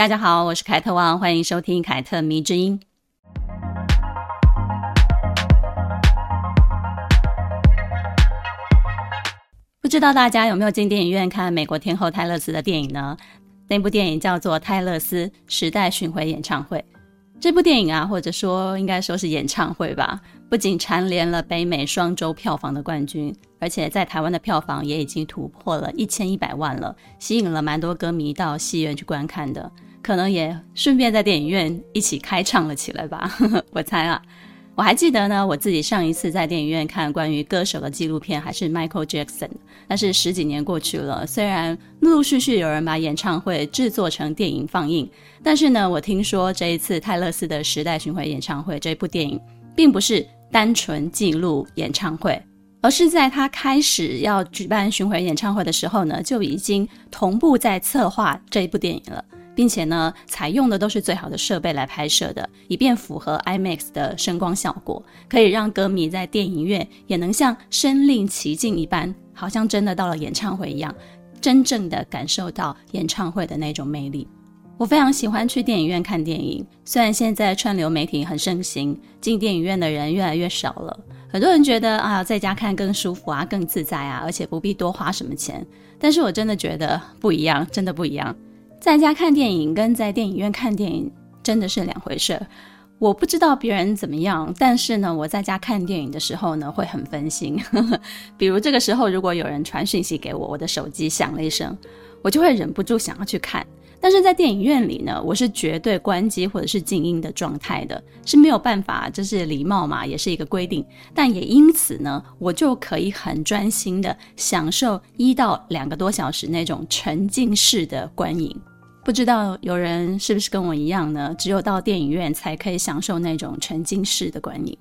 大家好，我是凯特王，欢迎收听凯特迷之音。不知道大家有没有进电影院看美国天后泰勒斯的电影呢？那部电影叫做《泰勒斯时代巡回演唱会》。这部电影啊，或者说应该说是演唱会吧，不仅蝉联了北美双周票房的冠军，而且在台湾的票房也已经突破了一千一百万了，吸引了蛮多歌迷到戏院去观看的，可能也顺便在电影院一起开唱了起来吧，我猜啊。我还记得呢，我自己上一次在电影院看关于歌手的纪录片还是 Michael Jackson，但是十几年过去了，虽然陆陆续续有人把演唱会制作成电影放映，但是呢，我听说这一次泰勒斯的时代巡回演唱会这部电影，并不是单纯记录演唱会，而是在他开始要举办巡回演唱会的时候呢，就已经同步在策划这一部电影了。并且呢，采用的都是最好的设备来拍摄的，以便符合 IMAX 的声光效果，可以让歌迷在电影院也能像身临其境一般，好像真的到了演唱会一样，真正的感受到演唱会的那种魅力。我非常喜欢去电影院看电影，虽然现在串流媒体很盛行，进电影院的人越来越少了，很多人觉得啊，在家看更舒服啊，更自在啊，而且不必多花什么钱。但是我真的觉得不一样，真的不一样。在家看电影跟在电影院看电影真的是两回事。我不知道别人怎么样，但是呢，我在家看电影的时候呢，会很分心。比如这个时候，如果有人传讯息给我，我的手机响了一声，我就会忍不住想要去看。但是在电影院里呢，我是绝对关机或者是静音的状态的，是没有办法，这是礼貌嘛，也是一个规定。但也因此呢，我就可以很专心的享受一到两个多小时那种沉浸式的观影。不知道有人是不是跟我一样呢？只有到电影院才可以享受那种沉浸式的观影，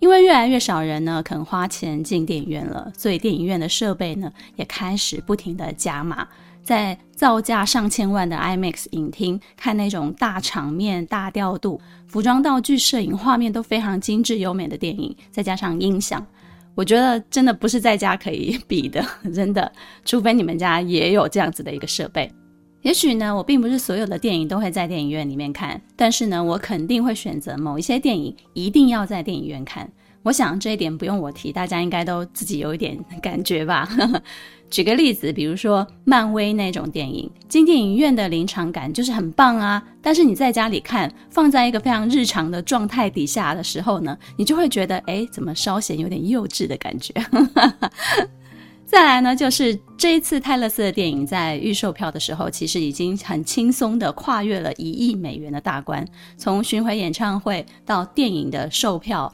因为越来越少人呢肯花钱进电影院了，所以电影院的设备呢也开始不停的加码，在造价上千万的 IMAX 影厅看那种大场面、大调度、服装道具、摄影画面都非常精致优美的电影，再加上音响，我觉得真的不是在家可以比的，真的，除非你们家也有这样子的一个设备。也许呢，我并不是所有的电影都会在电影院里面看，但是呢，我肯定会选择某一些电影一定要在电影院看。我想这一点不用我提，大家应该都自己有一点感觉吧。举个例子，比如说漫威那种电影，进电影院的临场感就是很棒啊，但是你在家里看，放在一个非常日常的状态底下的时候呢，你就会觉得，哎，怎么稍显有点幼稚的感觉。再来呢，就是这一次泰勒斯的电影在预售票的时候，其实已经很轻松地跨越了一亿美元的大关。从巡回演唱会到电影的售票，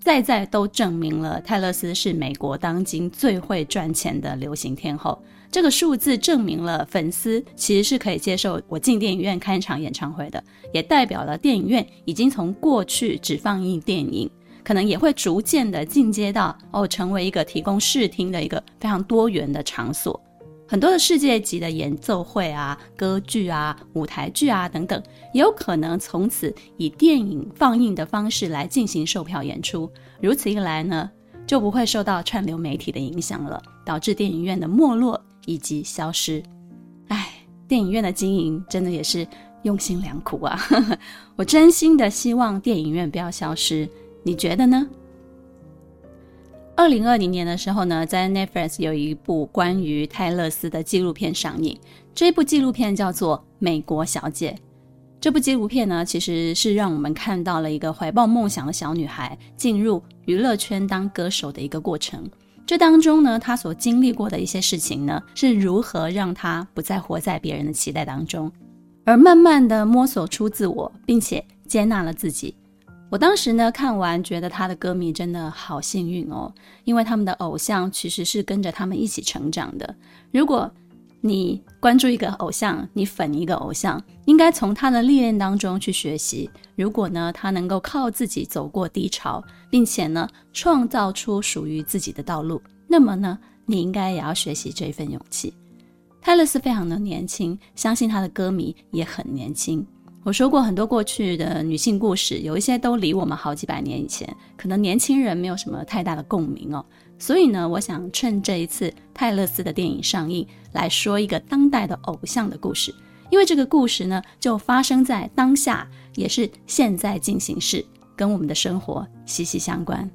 再再都证明了泰勒斯是美国当今最会赚钱的流行天后。这个数字证明了粉丝其实是可以接受我进电影院看一场演唱会的，也代表了电影院已经从过去只放映电影。可能也会逐渐的进阶到哦，成为一个提供视听的一个非常多元的场所。很多的世界级的演奏会啊、歌剧啊、舞台剧啊等等，也有可能从此以电影放映的方式来进行售票演出。如此一来呢，就不会受到串流媒体的影响了，导致电影院的没落以及消失。唉，电影院的经营真的也是用心良苦啊！我真心的希望电影院不要消失。你觉得呢？二零二零年的时候呢，在 Netflix 有一部关于泰勒斯的纪录片上映。这部纪录片叫做《美国小姐》。这部纪录片呢，其实是让我们看到了一个怀抱梦想的小女孩进入娱乐圈当歌手的一个过程。这当中呢，她所经历过的一些事情呢，是如何让她不再活在别人的期待当中，而慢慢的摸索出自我，并且接纳了自己。我当时呢，看完觉得他的歌迷真的好幸运哦，因为他们的偶像其实是跟着他们一起成长的。如果你关注一个偶像，你粉一个偶像，应该从他的历练当中去学习。如果呢，他能够靠自己走过低潮，并且呢，创造出属于自己的道路，那么呢，你应该也要学习这份勇气。泰勒斯非常的年轻，相信他的歌迷也很年轻。我说过很多过去的女性故事，有一些都离我们好几百年以前，可能年轻人没有什么太大的共鸣哦。所以呢，我想趁这一次泰勒斯的电影上映，来说一个当代的偶像的故事，因为这个故事呢，就发生在当下，也是现在进行时，跟我们的生活息息相关。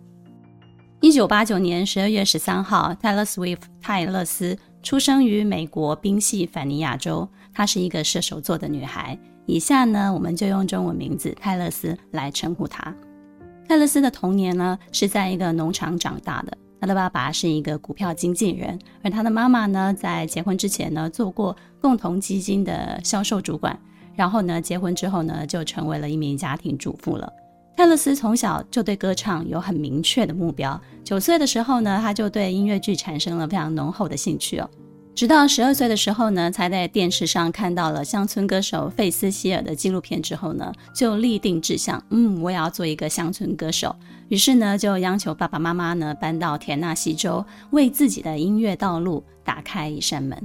一九八九年十二月十三号，Taylor Swift 泰勒丝出生于美国宾夕法尼亚州，她是一个射手座的女孩。以下呢，我们就用中文名字泰勒斯来称呼她。泰勒斯的童年呢，是在一个农场长大的。他的爸爸是一个股票经纪人，而他的妈妈呢，在结婚之前呢，做过共同基金的销售主管。然后呢，结婚之后呢，就成为了一名家庭主妇了。泰勒斯从小就对歌唱有很明确的目标。九岁的时候呢，他就对音乐剧产生了非常浓厚的兴趣哦。直到十二岁的时候呢，才在电视上看到了乡村歌手费斯希尔的纪录片之后呢，就立定志向，嗯，我也要做一个乡村歌手。于是呢，就央求爸爸妈妈呢搬到田纳西州，为自己的音乐道路打开一扇门。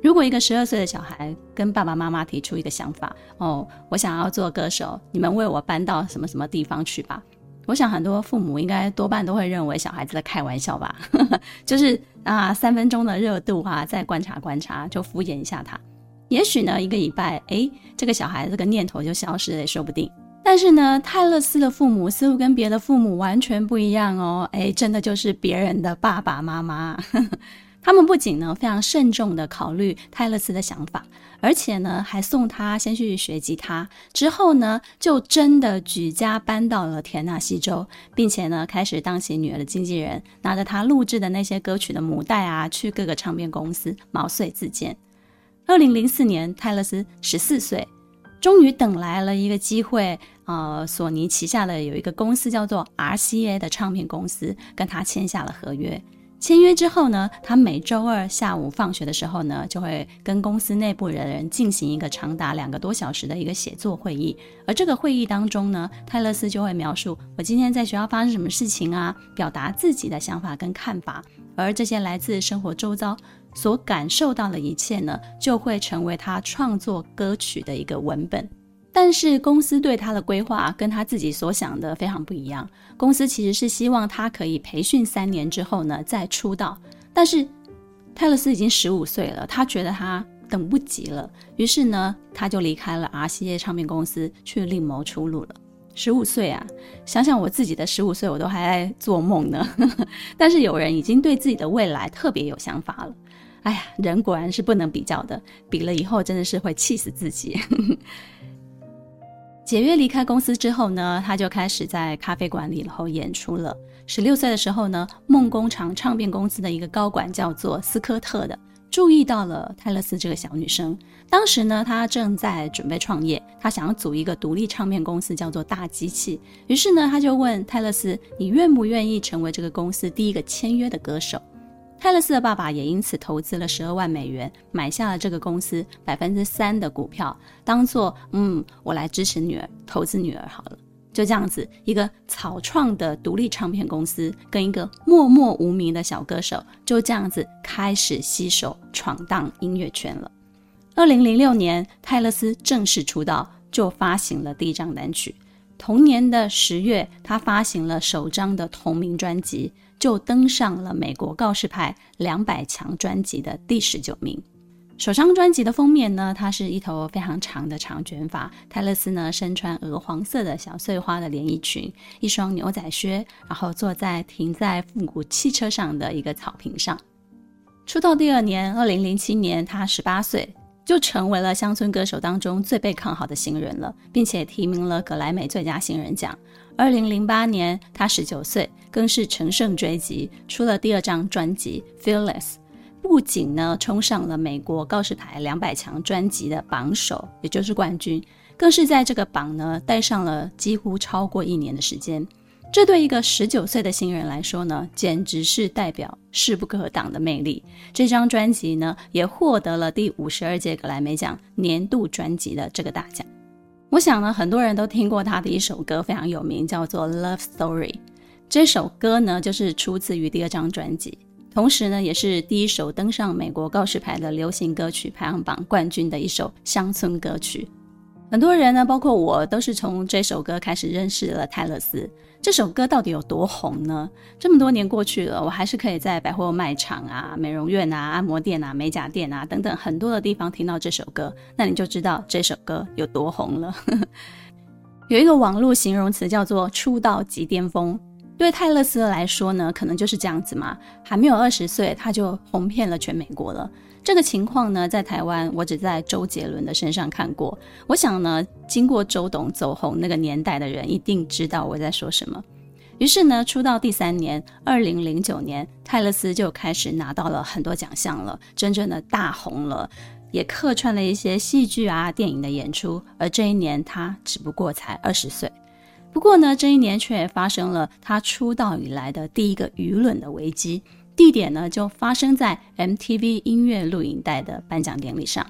如果一个十二岁的小孩跟爸爸妈妈提出一个想法，哦，我想要做歌手，你们为我搬到什么什么地方去吧。我想很多父母应该多半都会认为小孩子在开玩笑吧，就是啊三分钟的热度啊，再观察观察，就敷衍一下他。也许呢一个礼拜，诶，这个小孩这个念头就消失了也说不定。但是呢，泰勒斯的父母似乎跟别的父母完全不一样哦，诶，真的就是别人的爸爸妈妈。他们不仅呢非常慎重的考虑泰勒斯的想法，而且呢还送他先去学吉他，之后呢就真的举家搬到了田纳西州，并且呢开始当起女儿的经纪人，拿着他录制的那些歌曲的母带啊，去各个唱片公司毛遂自荐。二零零四年，泰勒斯十四岁，终于等来了一个机会，呃，索尼旗下的有一个公司叫做 RCA 的唱片公司，跟他签下了合约。签约之后呢，他每周二下午放学的时候呢，就会跟公司内部的人进行一个长达两个多小时的一个写作会议。而这个会议当中呢，泰勒斯就会描述我今天在学校发生什么事情啊，表达自己的想法跟看法。而这些来自生活周遭所感受到的一切呢，就会成为他创作歌曲的一个文本。但是公司对他的规划跟他自己所想的非常不一样。公司其实是希望他可以培训三年之后呢再出道。但是泰勒斯已经十五岁了，他觉得他等不及了，于是呢他就离开了 RCA 唱片公司去另谋出路了。十五岁啊，想想我自己的十五岁，我都还在做梦呢。但是有人已经对自己的未来特别有想法了。哎呀，人果然是不能比较的，比了以后真的是会气死自己。解约离开公司之后呢，他就开始在咖啡馆里头演出了。十六岁的时候呢，梦工厂唱片公司的一个高管叫做斯科特的，注意到了泰勒斯这个小女生。当时呢，他正在准备创业，他想要组一个独立唱片公司，叫做大机器。于是呢，他就问泰勒斯：“你愿不愿意成为这个公司第一个签约的歌手？”泰勒斯的爸爸也因此投资了十二万美元，买下了这个公司百分之三的股票，当做嗯，我来支持女儿，投资女儿好了。就这样子，一个草创的独立唱片公司跟一个默默无名的小歌手，就这样子开始携手闯荡音乐圈了。二零零六年，泰勒斯正式出道，就发行了第一张单曲。同年的十月，他发行了首张的同名专辑。就登上了美国告示牌两百强专辑的第十九名。首张专辑的封面呢，它是一头非常长的长卷发，泰勒斯呢身穿鹅黄色的小碎花的连衣裙，一双牛仔靴，然后坐在停在复古汽车上的一个草坪上。出道第二年，二零零七年，他十八岁，就成为了乡村歌手当中最被看好的新人了，并且提名了格莱美最佳新人奖。二零零八年，他十九岁，更是乘胜追击，出了第二张专辑《Fearless》，不仅呢冲上了美国告示牌两百强专辑的榜首，也就是冠军，更是在这个榜呢待上了几乎超过一年的时间。这对一个十九岁的新人来说呢，简直是代表势不可挡的魅力。这张专辑呢，也获得了第五十二届格莱美奖年度专辑的这个大奖。我想呢，很多人都听过他的一首歌，非常有名，叫做《Love Story》。这首歌呢，就是出自于第二张专辑。同时呢，也是第一首登上美国告示牌的流行歌曲排行榜冠军的一首乡村歌曲。很多人呢，包括我，都是从这首歌开始认识了泰勒斯。这首歌到底有多红呢？这么多年过去了，我还是可以在百货卖场啊、美容院啊、按摩店啊、美甲店啊等等很多的地方听到这首歌。那你就知道这首歌有多红了。有一个网络形容词叫做“出道即巅峰”。对泰勒斯来说呢，可能就是这样子嘛，还没有二十岁，他就红遍了全美国了。这个情况呢，在台湾我只在周杰伦的身上看过。我想呢，经过周董走红那个年代的人，一定知道我在说什么。于是呢，出道第三年，二零零九年，泰勒斯就开始拿到了很多奖项了，真正的大红了，也客串了一些戏剧啊、电影的演出。而这一年，他只不过才二十岁。不过呢，这一年却发生了他出道以来的第一个舆论的危机，地点呢就发生在 MTV 音乐录影带的颁奖典礼上。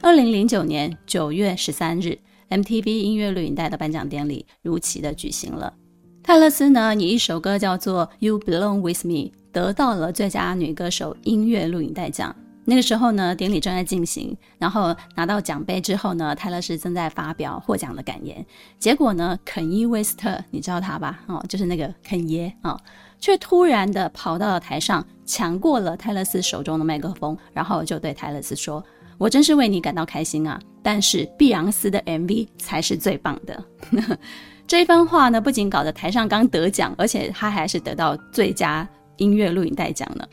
二零零九年九月十三日，MTV 音乐录影带的颁奖典礼如期的举行了。泰勒斯呢，以一首歌叫做《You Belong With Me》得到了最佳女歌手音乐录影带奖。那个时候呢，典礼正在进行，然后拿到奖杯之后呢，泰勒斯正在发表获奖的感言。结果呢，肯伊·威斯特，你知道他吧？哦，就是那个肯爷啊，哦，却突然的跑到了台上，抢过了泰勒斯手中的麦克风，然后就对泰勒斯说：“我真是为你感到开心啊，但是碧昂斯的 MV 才是最棒的。”这一番话呢，不仅搞得台上刚得奖，而且他还是得到最佳音乐录影带奖了。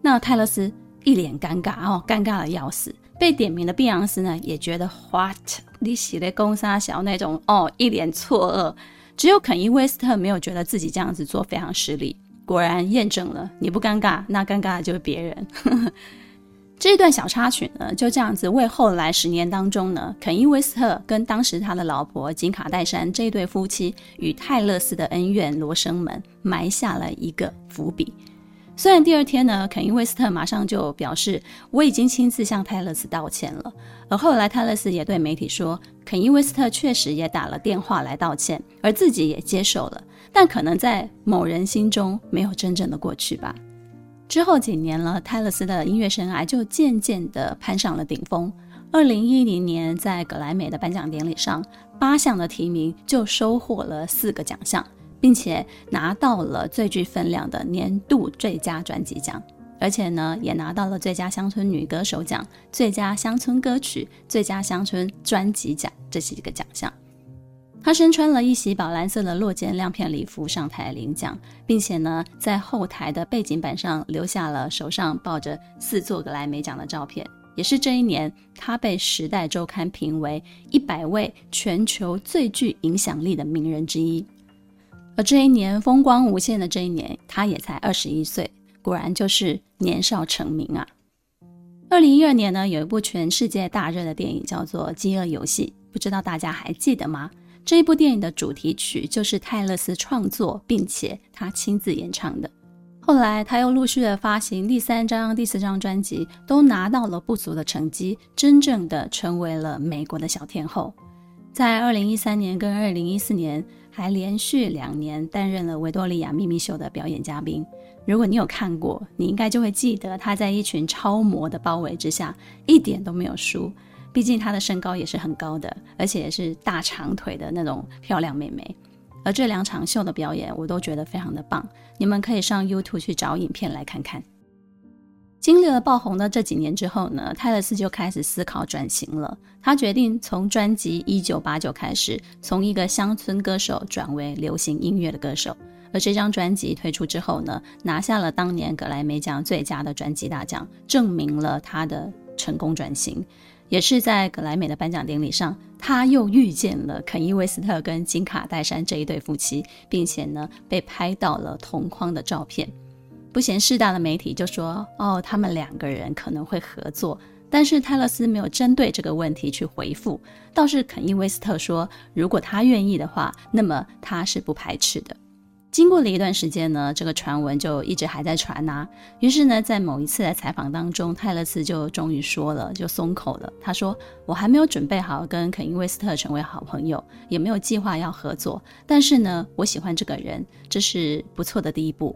那泰勒斯。一脸尴尬哦，尴尬的要死。被点名的碧昂斯呢，也觉得 what 你写的公杀小那种哦，一脸错愕。只有肯伊·威斯特没有觉得自己这样子做非常失礼。果然验证了，你不尴尬，那尴尬的就是别人。这段小插曲呢，就这样子为后来十年当中呢，肯伊·威斯特跟当时他的老婆金卡戴珊这一对夫妻与泰勒斯的恩怨罗生门埋下了一个伏笔。虽然第二天呢，肯伊·威斯特马上就表示我已经亲自向泰勒斯道歉了，而后来泰勒斯也对媒体说，肯伊·威斯特确实也打了电话来道歉，而自己也接受了，但可能在某人心中没有真正的过去吧。之后几年了，泰勒斯的音乐生涯就渐渐地攀上了顶峰。二零一零年在格莱美的颁奖典礼上，八项的提名就收获了四个奖项。并且拿到了最具分量的年度最佳专辑奖，而且呢，也拿到了最佳乡村女歌手奖、最佳乡村歌曲、最佳乡村专辑奖这几个奖项。她身穿了一袭宝蓝色的落肩亮片礼服上台领奖，并且呢，在后台的背景板上留下了手上抱着四座格莱美奖的照片。也是这一年，她被《时代周刊》评为一百位全球最具影响力的名人之一。这一年风光无限的这一年，他也才二十一岁，果然就是年少成名啊！二零一二年呢，有一部全世界大热的电影叫做《饥饿游戏》，不知道大家还记得吗？这一部电影的主题曲就是泰勒斯创作，并且他亲自演唱的。后来他又陆续的发行第三张、第四张专辑，都拿到了不俗的成绩，真正的成为了美国的小天后。在二零一三年跟二零一四年，还连续两年担任了维多利亚秘密秀的表演嘉宾。如果你有看过，你应该就会记得她在一群超模的包围之下，一点都没有输。毕竟她的身高也是很高的，而且也是大长腿的那种漂亮妹妹。而这两场秀的表演，我都觉得非常的棒。你们可以上 YouTube 去找影片来看看。经历了爆红的这几年之后呢，泰勒斯就开始思考转型了。他决定从专辑《一九八九》开始，从一个乡村歌手转为流行音乐的歌手。而这张专辑推出之后呢，拿下了当年格莱美奖最佳的专辑大奖，证明了他的成功转型。也是在格莱美的颁奖典礼上，他又遇见了肯伊·威斯特跟金卡戴珊这一对夫妻，并且呢，被拍到了同框的照片。不嫌事大的媒体就说：“哦，他们两个人可能会合作。”但是泰勒斯没有针对这个问题去回复，倒是肯伊·威斯特说：“如果他愿意的话，那么他是不排斥的。”经过了一段时间呢，这个传闻就一直还在传呐。于是呢，在某一次的采访当中，泰勒斯就终于说了，就松口了。他说：“我还没有准备好跟肯伊·威斯特成为好朋友，也没有计划要合作。但是呢，我喜欢这个人，这是不错的第一步。”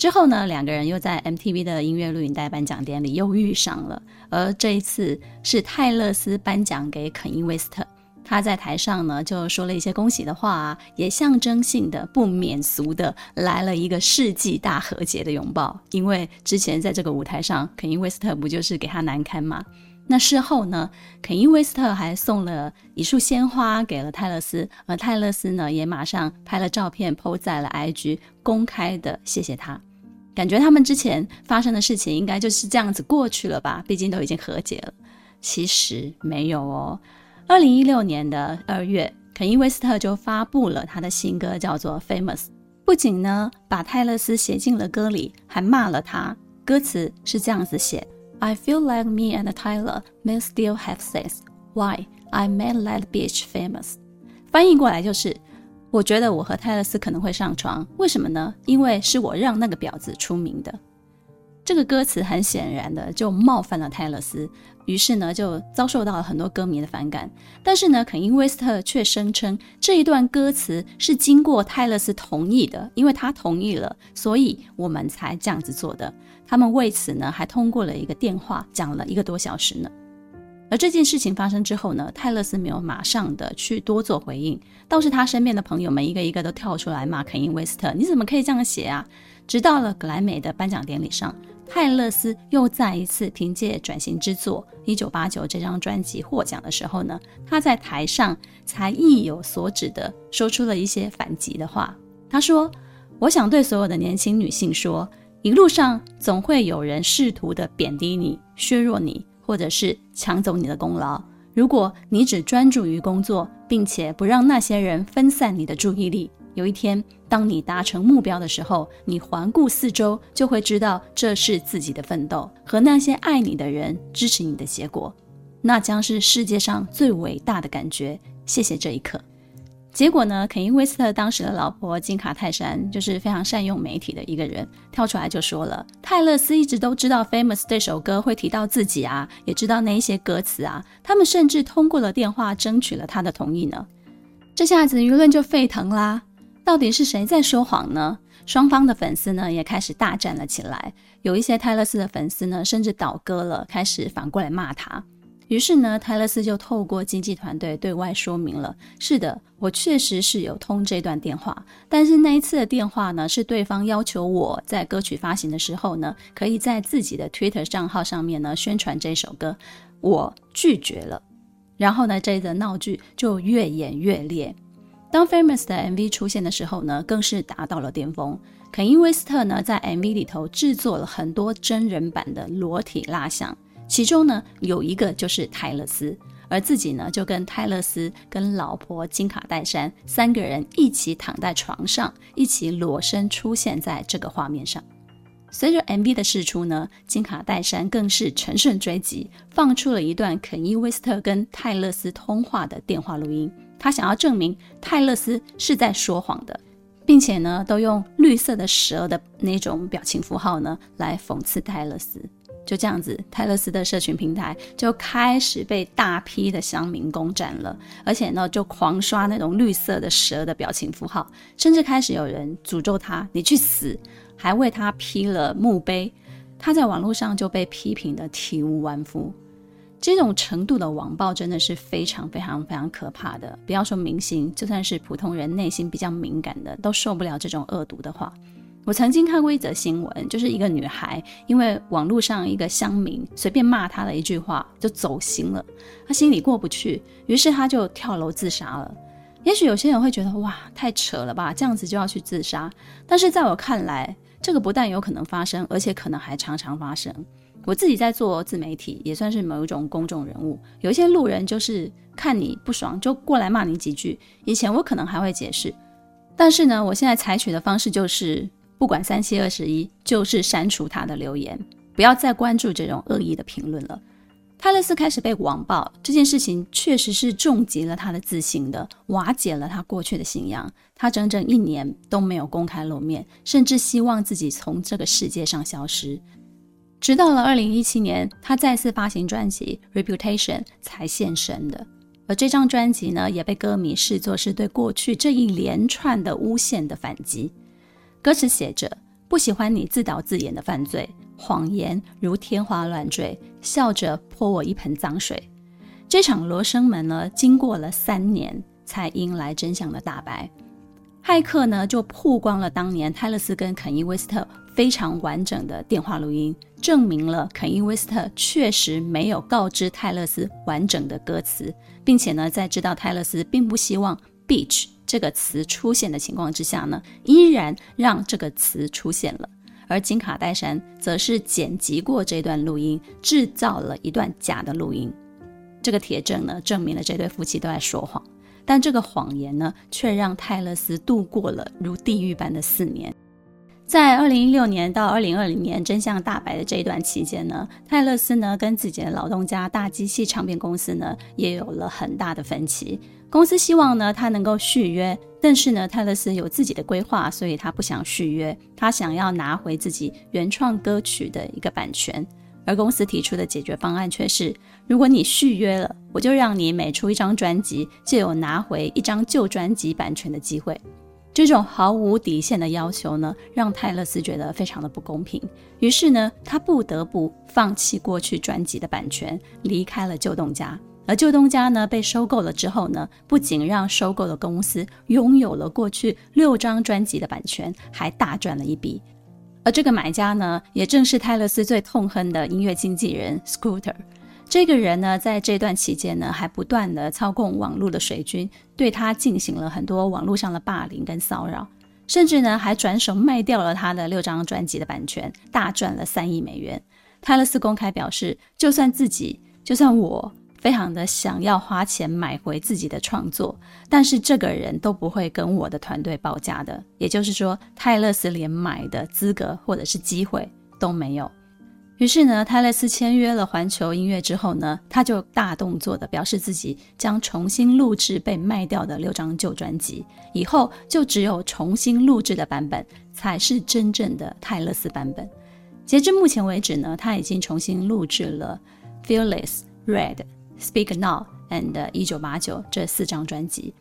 之后呢，两个人又在 MTV 的音乐录影带颁奖典礼又遇上了，而这一次是泰勒斯颁奖给肯伊·威斯特。他在台上呢就说了一些恭喜的话啊，也象征性的不免俗的来了一个世纪大和解的拥抱。因为之前在这个舞台上，肯伊·威斯特不就是给他难堪吗？那事后呢，肯伊·威斯特还送了一束鲜花给了泰勒斯，而泰勒斯呢也马上拍了照片 po 在了 IG，公开的谢谢他。感觉他们之前发生的事情应该就是这样子过去了吧？毕竟都已经和解了。其实没有哦。二零一六年的二月，肯伊·威斯特就发布了他的新歌，叫做《Famous》。不仅呢把泰勒斯写进了歌里，还骂了他。歌词是这样子写：I feel like me and Tyler may still have sex. Why? I made that bitch famous。翻译过来就是。我觉得我和泰勒斯可能会上床，为什么呢？因为是我让那个婊子出名的。这个歌词很显然的就冒犯了泰勒斯，于是呢就遭受到了很多歌迷的反感。但是呢，肯伊·威斯特却声称这一段歌词是经过泰勒斯同意的，因为他同意了，所以我们才这样子做的。他们为此呢还通过了一个电话讲了一个多小时呢。而这件事情发生之后呢，泰勒斯没有马上的去多做回应，倒是他身边的朋友们一个一个都跳出来骂肯伊·威斯特：“你怎么可以这样写啊？”直到了格莱美的颁奖典礼上，泰勒斯又再一次凭借转型之作《1989》这张专辑获奖的时候呢，他在台上才意有所指的说出了一些反击的话。他说：“我想对所有的年轻女性说，一路上总会有人试图的贬低你、削弱你。”或者是抢走你的功劳。如果你只专注于工作，并且不让那些人分散你的注意力，有一天当你达成目标的时候，你环顾四周，就会知道这是自己的奋斗和那些爱你的人支持你的结果。那将是世界上最伟大的感觉。谢谢这一刻。结果呢，肯伊·威斯特当时的老婆金卡泰山就是非常善用媒体的一个人，跳出来就说了：“泰勒斯一直都知道《Famous》这首歌会提到自己啊，也知道那一些歌词啊，他们甚至通过了电话争取了他的同意呢。”这下子舆论就沸腾啦！到底是谁在说谎呢？双方的粉丝呢也开始大战了起来，有一些泰勒斯的粉丝呢甚至倒戈了，开始反过来骂他。于是呢，泰勒斯就透过经纪团队对外说明了：是的，我确实是有通这段电话，但是那一次的电话呢，是对方要求我在歌曲发行的时候呢，可以在自己的 Twitter 账号上面呢宣传这首歌，我拒绝了。然后呢，这一则闹剧就越演越烈。当 Famous 的 MV 出现的时候呢，更是达到了巅峰。肯因·威斯特呢，在 MV 里头制作了很多真人版的裸体蜡像。其中呢，有一个就是泰勒斯，而自己呢就跟泰勒斯、跟老婆金卡戴珊三个人一起躺在床上，一起裸身出现在这个画面上。随着 MV 的释出呢，金卡戴珊更是乘胜追击，放出了一段肯伊·威斯特跟泰勒斯通话的电话录音，他想要证明泰勒斯是在说谎的，并且呢，都用绿色的蛇的那种表情符号呢来讽刺泰勒斯。就这样子，泰勒斯的社群平台就开始被大批的乡民攻占了，而且呢，就狂刷那种绿色的蛇的表情符号，甚至开始有人诅咒他：“你去死！”还为他批了墓碑。他在网络上就被批评得体无完肤。这种程度的网暴真的是非常非常非常可怕的。不要说明星，就算是普通人，内心比较敏感的都受不了这种恶毒的话。我曾经看过一则新闻，就是一个女孩因为网络上一个乡民随便骂她的一句话就走心了，她心里过不去，于是她就跳楼自杀了。也许有些人会觉得哇，太扯了吧，这样子就要去自杀？但是在我看来，这个不但有可能发生，而且可能还常常发生。我自己在做自媒体，也算是某一种公众人物，有一些路人就是看你不爽就过来骂你几句。以前我可能还会解释，但是呢，我现在采取的方式就是。不管三七二十一，就是删除他的留言，不要再关注这种恶意的评论了。泰勒斯开始被网暴这件事情，确实是重击了他的自信的，瓦解了他过去的信仰。他整整一年都没有公开露面，甚至希望自己从这个世界上消失。直到了二零一七年，他再次发行专辑《Reputation》才现身的。而这张专辑呢，也被歌迷视作是对过去这一连串的诬陷的反击。歌词写着：“不喜欢你自导自演的犯罪，谎言如天花乱坠，笑着泼我一盆脏水。这场罗生门呢，经过了三年才迎来真相的大白。骇客呢就曝光了当年泰勒斯跟肯伊·威斯特非常完整的电话录音，证明了肯伊·威斯特确实没有告知泰勒斯完整的歌词，并且呢，在知道泰勒斯并不希望 “bitch” 这个词出现的情况之下呢，依然让这个词出现了。而金卡戴珊则是剪辑过这段录音，制造了一段假的录音。这个铁证呢，证明了这对夫妻都在说谎。但这个谎言呢，却让泰勒斯度过了如地狱般的四年。在二零一六年到二零二零年真相大白的这一段期间呢，泰勒斯呢跟自己的老东家大机器唱片公司呢也有了很大的分歧。公司希望呢他能够续约，但是呢泰勒斯有自己的规划，所以他不想续约，他想要拿回自己原创歌曲的一个版权。而公司提出的解决方案却是：如果你续约了，我就让你每出一张专辑就有拿回一张旧专辑版权的机会。这种毫无底线的要求呢，让泰勒斯觉得非常的不公平。于是呢，他不得不放弃过去专辑的版权，离开了旧东家。而旧东家呢，被收购了之后呢，不仅让收购的公司拥有了过去六张专辑的版权，还大赚了一笔。而这个买家呢，也正是泰勒斯最痛恨的音乐经纪人 Scooter。这个人呢，在这段期间呢，还不断的操控网络的水军，对他进行了很多网络上的霸凌跟骚扰，甚至呢，还转手卖掉了他的六张专辑的版权，大赚了三亿美元。泰勒斯公开表示，就算自己，就算我，非常的想要花钱买回自己的创作，但是这个人都不会跟我的团队报价的。也就是说，泰勒斯连买的资格或者是机会都没有。于是呢，泰勒斯签约了环球音乐之后呢，他就大动作的表示自己将重新录制被卖掉的六张旧专辑，以后就只有重新录制的版本才是真正的泰勒斯版本。截至目前为止呢，他已经重新录制了《Fearless》、《Red》、《Speak Now》and《一九八九》这四张专辑。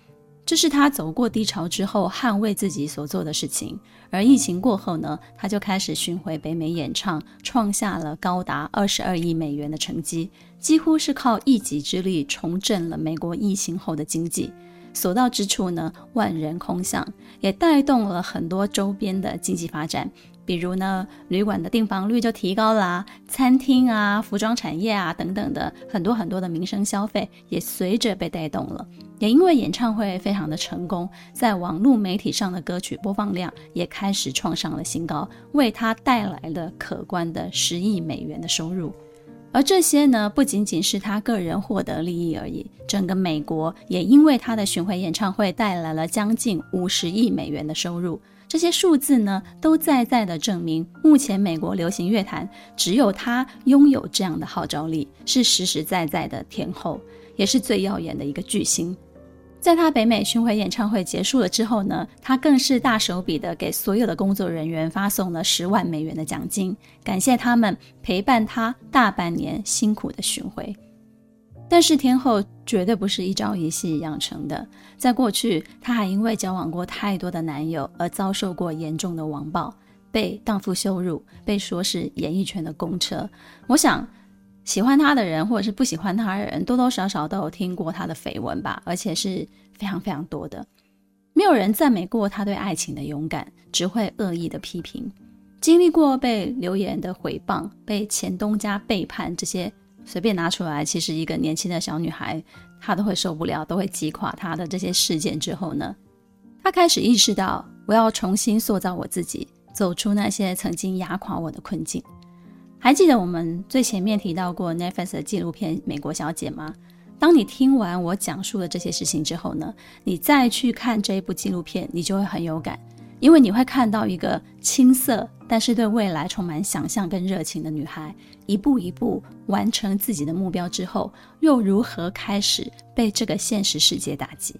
这是他走过低潮之后捍卫自己所做的事情。而疫情过后呢，他就开始巡回北美演唱，创下了高达二十二亿美元的成绩，几乎是靠一己之力重振了美国疫情后的经济。所到之处呢，万人空巷，也带动了很多周边的经济发展。比如呢，旅馆的订房率就提高了，餐厅啊、服装产业啊等等的很多很多的民生消费也随着被带动了。也因为演唱会非常的成功，在网络媒体上的歌曲播放量也开始创上了新高，为他带来了可观的十亿美元的收入。而这些呢，不仅仅是他个人获得利益而已，整个美国也因为他的巡回演唱会带来了将近五十亿美元的收入。这些数字呢，都在在的证明，目前美国流行乐坛只有他拥有这样的号召力，是实实在在的天后，也是最耀眼的一个巨星。在他北美巡回演唱会结束了之后呢，他更是大手笔的给所有的工作人员发送了十万美元的奖金，感谢他们陪伴他大半年辛苦的巡回。但是天后绝对不是一朝一夕养成的，在过去，她还因为交往过太多的男友而遭受过严重的网暴，被荡妇羞辱，被说是演艺圈的公车。我想，喜欢她的人或者是不喜欢她的人，多多少少都有听过她的绯闻吧，而且是非常非常多的。没有人赞美过她对爱情的勇敢，只会恶意的批评。经历过被流言的诽谤，被前东家背叛这些。随便拿出来，其实一个年轻的小女孩，她都会受不了，都会击垮她的这些事件之后呢，她开始意识到，我要重新塑造我自己，走出那些曾经压垮我的困境。还记得我们最前面提到过 Netflix 的纪录片《美国小姐》吗？当你听完我讲述的这些事情之后呢，你再去看这一部纪录片，你就会很有感。因为你会看到一个青涩，但是对未来充满想象跟热情的女孩，一步一步完成自己的目标之后，又如何开始被这个现实世界打击？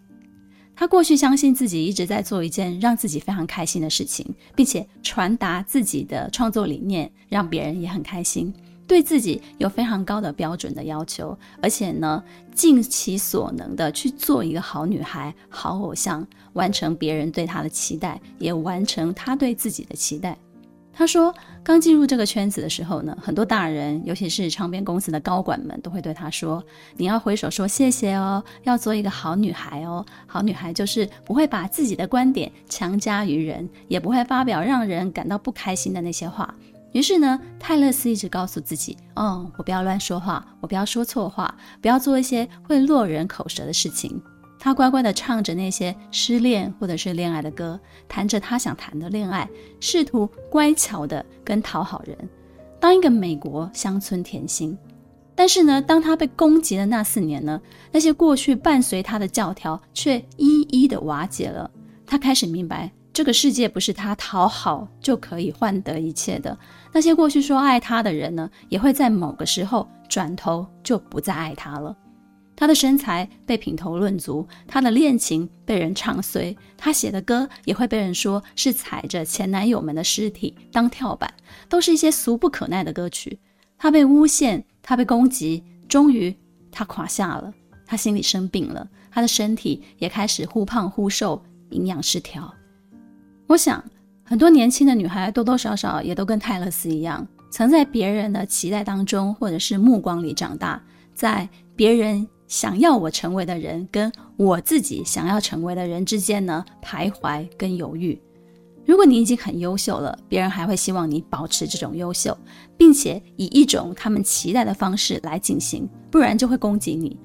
她过去相信自己一直在做一件让自己非常开心的事情，并且传达自己的创作理念，让别人也很开心。对自己有非常高的标准的要求，而且呢，尽其所能的去做一个好女孩、好偶像，完成别人对她的期待，也完成她对自己的期待。他说，刚进入这个圈子的时候呢，很多大人，尤其是唱片公司的高管们，都会对他说：“你要挥手说谢谢哦，要做一个好女孩哦。好女孩就是不会把自己的观点强加于人，也不会发表让人感到不开心的那些话。”于是呢，泰勒斯一直告诉自己：“哦，我不要乱说话，我不要说错话，不要做一些会落人口舌的事情。”他乖乖地唱着那些失恋或者是恋爱的歌，谈着他想谈的恋爱，试图乖巧地跟讨好人，当一个美国乡村甜心。但是呢，当他被攻击的那四年呢，那些过去伴随他的教条却一一的瓦解了。他开始明白，这个世界不是他讨好就可以换得一切的。那些过去说爱他的人呢，也会在某个时候转头就不再爱他了。他的身材被品头论足，他的恋情被人唱衰，他写的歌也会被人说是踩着前男友们的尸体当跳板，都是一些俗不可耐的歌曲。他被诬陷，他被攻击，终于他垮下了，他心里生病了，他的身体也开始忽胖忽瘦，营养失调。我想，很多年轻的女孩多多少少也都跟泰勒斯一样，曾在别人的期待当中，或者是目光里长大，在别人。想要我成为的人，跟我自己想要成为的人之间呢，徘徊跟犹豫。如果你已经很优秀了，别人还会希望你保持这种优秀，并且以一种他们期待的方式来进行，不然就会攻击你。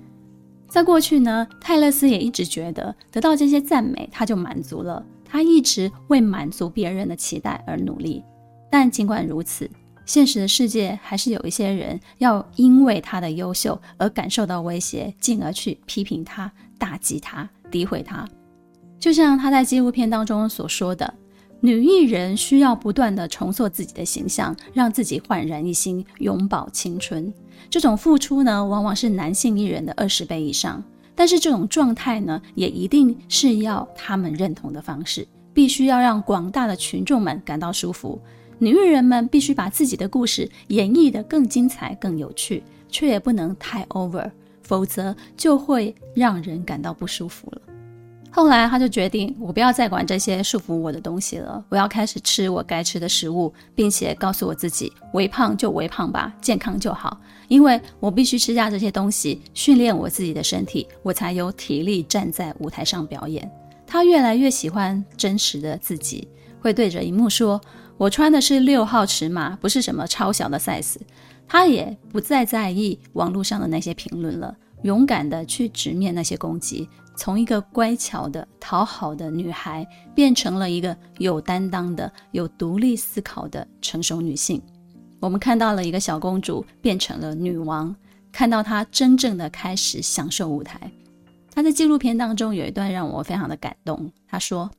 在过去呢，泰勒斯也一直觉得得到这些赞美他就满足了，他一直为满足别人的期待而努力。但尽管如此，现实的世界还是有一些人要因为他的优秀而感受到威胁，进而去批评他、打击他、诋毁他。就像他在纪录片当中所说的，女艺人需要不断地重塑自己的形象，让自己焕然一新，永葆青春。这种付出呢，往往是男性艺人的二十倍以上。但是这种状态呢，也一定是要他们认同的方式，必须要让广大的群众们感到舒服。女艺人们必须把自己的故事演绎得更精彩、更有趣，却也不能太 over，否则就会让人感到不舒服了。后来，他就决定，我不要再管这些束缚我的东西了，我要开始吃我该吃的食物，并且告诉我自己，微胖就微胖吧，健康就好，因为我必须吃下这些东西，训练我自己的身体，我才有体力站在舞台上表演。他越来越喜欢真实的自己，会对着荧幕说。我穿的是六号尺码，不是什么超小的 size。他也不再在意网络上的那些评论了，勇敢地去直面那些攻击，从一个乖巧的、讨好的女孩，变成了一个有担当的、有独立思考的成熟女性。我们看到了一个小公主变成了女王，看到她真正的开始享受舞台。她在纪录片当中有一段让我非常的感动，她说。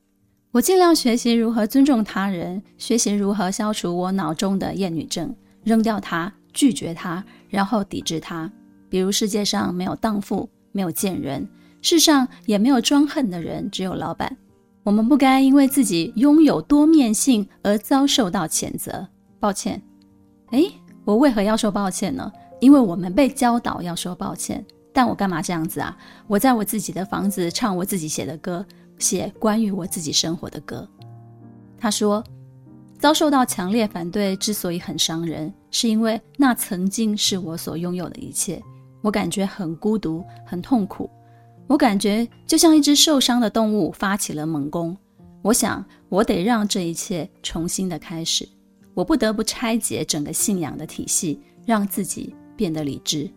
我尽量学习如何尊重他人，学习如何消除我脑中的厌女症，扔掉它，拒绝它，然后抵制它。比如世界上没有荡妇，没有贱人，世上也没有装横的人，只有老板。我们不该因为自己拥有多面性而遭受到谴责。抱歉，诶，我为何要说抱歉呢？因为我们被教导要说抱歉。但我干嘛这样子啊？我在我自己的房子唱我自己写的歌。写关于我自己生活的歌。他说，遭受到强烈反对之所以很伤人，是因为那曾经是我所拥有的一切。我感觉很孤独，很痛苦。我感觉就像一只受伤的动物发起了猛攻。我想，我得让这一切重新的开始。我不得不拆解整个信仰的体系，让自己变得理智。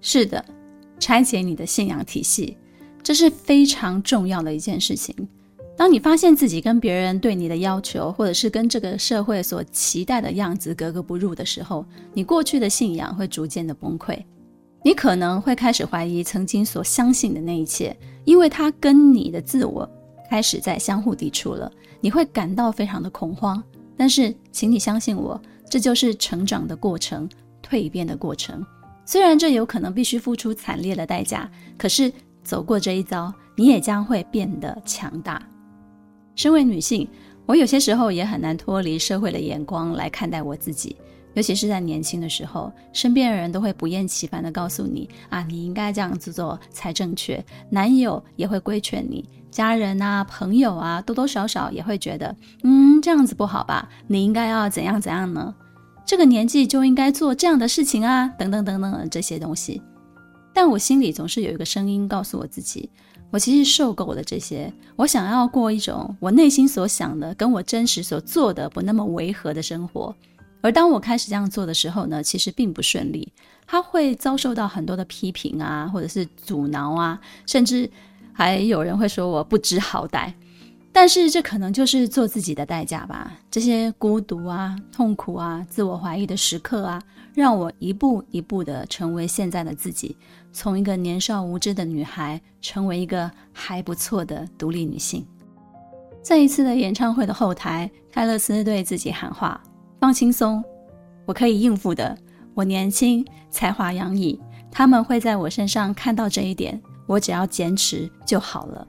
是的，拆解你的信仰体系。这是非常重要的一件事情。当你发现自己跟别人对你的要求，或者是跟这个社会所期待的样子格格不入的时候，你过去的信仰会逐渐的崩溃。你可能会开始怀疑曾经所相信的那一切，因为它跟你的自我开始在相互抵触了。你会感到非常的恐慌。但是，请你相信我，这就是成长的过程，蜕变的过程。虽然这有可能必须付出惨烈的代价，可是。走过这一遭，你也将会变得强大。身为女性，我有些时候也很难脱离社会的眼光来看待我自己，尤其是在年轻的时候，身边的人都会不厌其烦地告诉你：啊，你应该这样子做才正确。男友也会规劝你，家人啊、朋友啊，多多少少也会觉得，嗯，这样子不好吧？你应该要怎样怎样呢？这个年纪就应该做这样的事情啊，等等等等这些东西。但我心里总是有一个声音告诉我自己，我其实受够了这些，我想要过一种我内心所想的，跟我真实所做的不那么违和的生活。而当我开始这样做的时候呢，其实并不顺利，他会遭受到很多的批评啊，或者是阻挠啊，甚至还有人会说我不知好歹。但是这可能就是做自己的代价吧。这些孤独啊、痛苦啊、自我怀疑的时刻啊，让我一步一步的成为现在的自己，从一个年少无知的女孩，成为一个还不错的独立女性。在一次的演唱会的后台，泰勒斯对自己喊话：“放轻松，我可以应付的。我年轻，才华洋溢，他们会在我身上看到这一点。我只要坚持就好了。”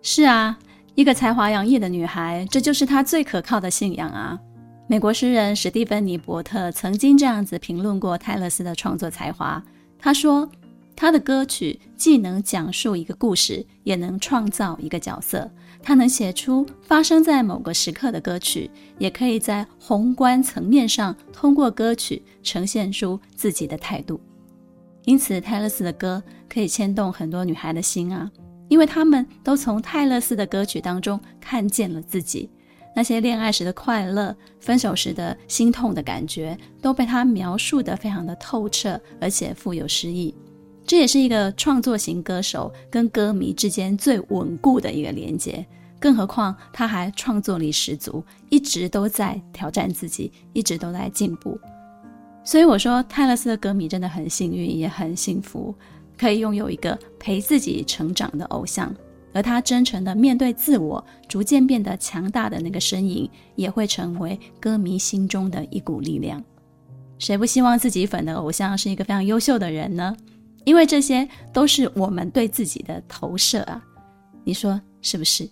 是啊。一个才华洋溢的女孩，这就是她最可靠的信仰啊！美国诗人史蒂芬妮·伯特曾经这样子评论过泰勒斯的创作才华。他说：“她的歌曲既能讲述一个故事，也能创造一个角色。他能写出发生在某个时刻的歌曲，也可以在宏观层面上通过歌曲呈现出自己的态度。因此，泰勒斯的歌可以牵动很多女孩的心啊！”因为他们都从泰勒斯的歌曲当中看见了自己，那些恋爱时的快乐、分手时的心痛的感觉，都被他描述得非常的透彻，而且富有诗意。这也是一个创作型歌手跟歌迷之间最稳固的一个连接。更何况他还创作力十足，一直都在挑战自己，一直都在进步。所以我说，泰勒斯的歌迷真的很幸运，也很幸福。可以拥有一个陪自己成长的偶像，而他真诚的面对自我，逐渐变得强大的那个身影，也会成为歌迷心中的一股力量。谁不希望自己粉的偶像是一个非常优秀的人呢？因为这些都是我们对自己的投射啊，你说是不是？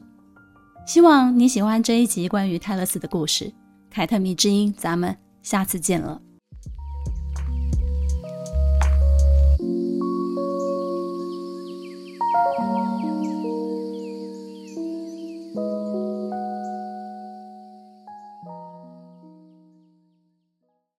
希望你喜欢这一集关于泰勒斯的故事，凯特迷之音，咱们下次见了。